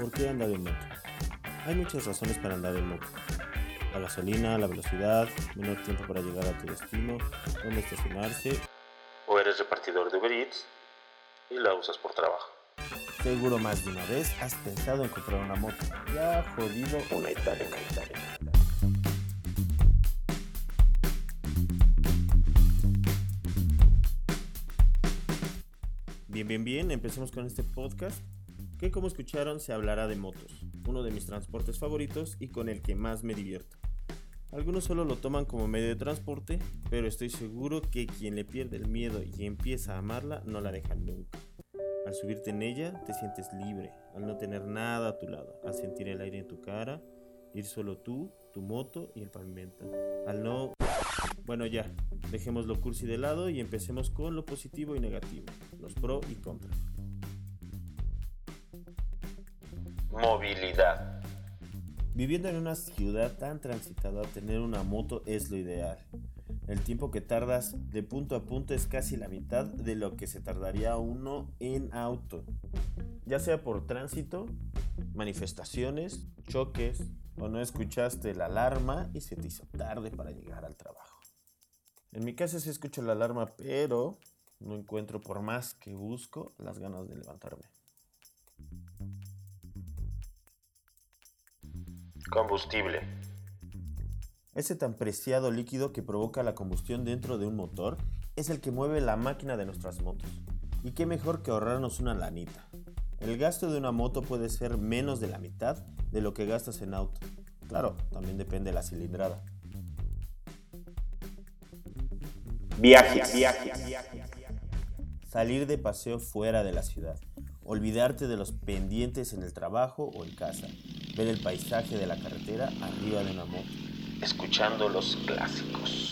¿Por qué andar en moto? Hay muchas razones para andar en moto. La gasolina, la velocidad, menor tiempo para llegar a tu destino, dónde estacionarse. O eres repartidor de Uber Eats y la usas por trabajo. Seguro más de una vez has pensado en comprar una moto. Ya jodido una Italia, una Italia. Bien, bien, bien, empecemos con este podcast que como escucharon se hablará de motos, uno de mis transportes favoritos y con el que más me divierto. Algunos solo lo toman como medio de transporte, pero estoy seguro que quien le pierde el miedo y empieza a amarla no la deja nunca. Al subirte en ella te sientes libre, al no tener nada a tu lado, al sentir el aire en tu cara, ir solo tú, tu moto y el pavimento. Al no... Bueno ya, dejemos lo cursi de lado y empecemos con lo positivo y negativo, los pro y contra. Movilidad. Viviendo en una ciudad tan transitada, tener una moto es lo ideal. El tiempo que tardas de punto a punto es casi la mitad de lo que se tardaría uno en auto. Ya sea por tránsito, manifestaciones, choques o no escuchaste la alarma y se te hizo tarde para llegar al trabajo. En mi caso sí escucho la alarma, pero no encuentro por más que busco las ganas de levantarme. Combustible. Ese tan preciado líquido que provoca la combustión dentro de un motor es el que mueve la máquina de nuestras motos. Y qué mejor que ahorrarnos una lanita. El gasto de una moto puede ser menos de la mitad de lo que gastas en auto. Claro, también depende de la cilindrada. Viajes. Salir de paseo fuera de la ciudad. Olvidarte de los pendientes en el trabajo o en casa ver el paisaje de la carretera arriba de una moto, escuchando los clásicos.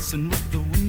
listen with the wind.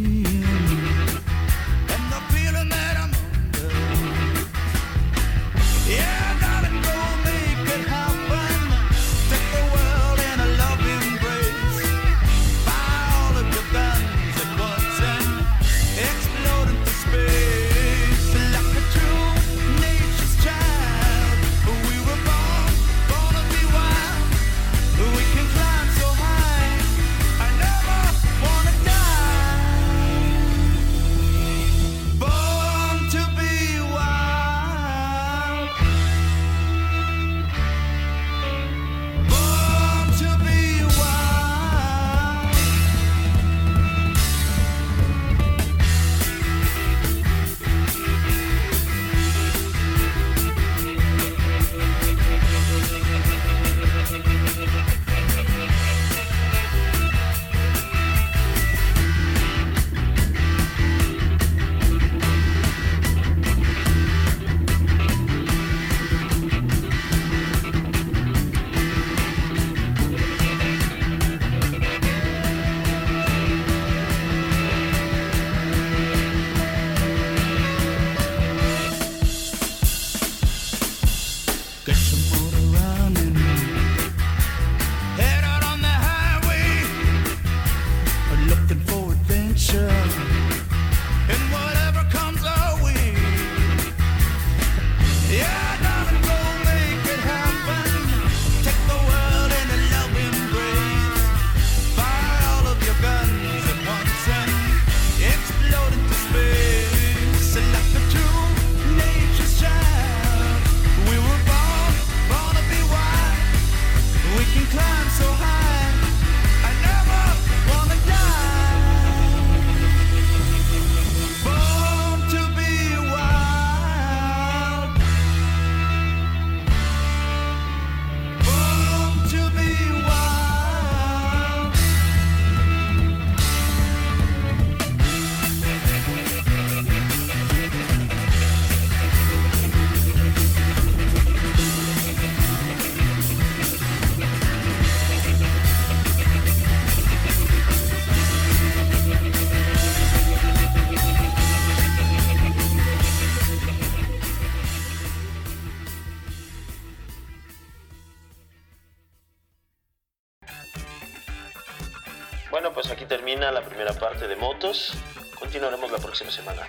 Bueno, pues aquí termina la primera parte de motos. Continuaremos la próxima semana.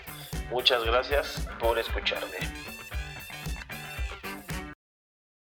Muchas gracias por escucharme.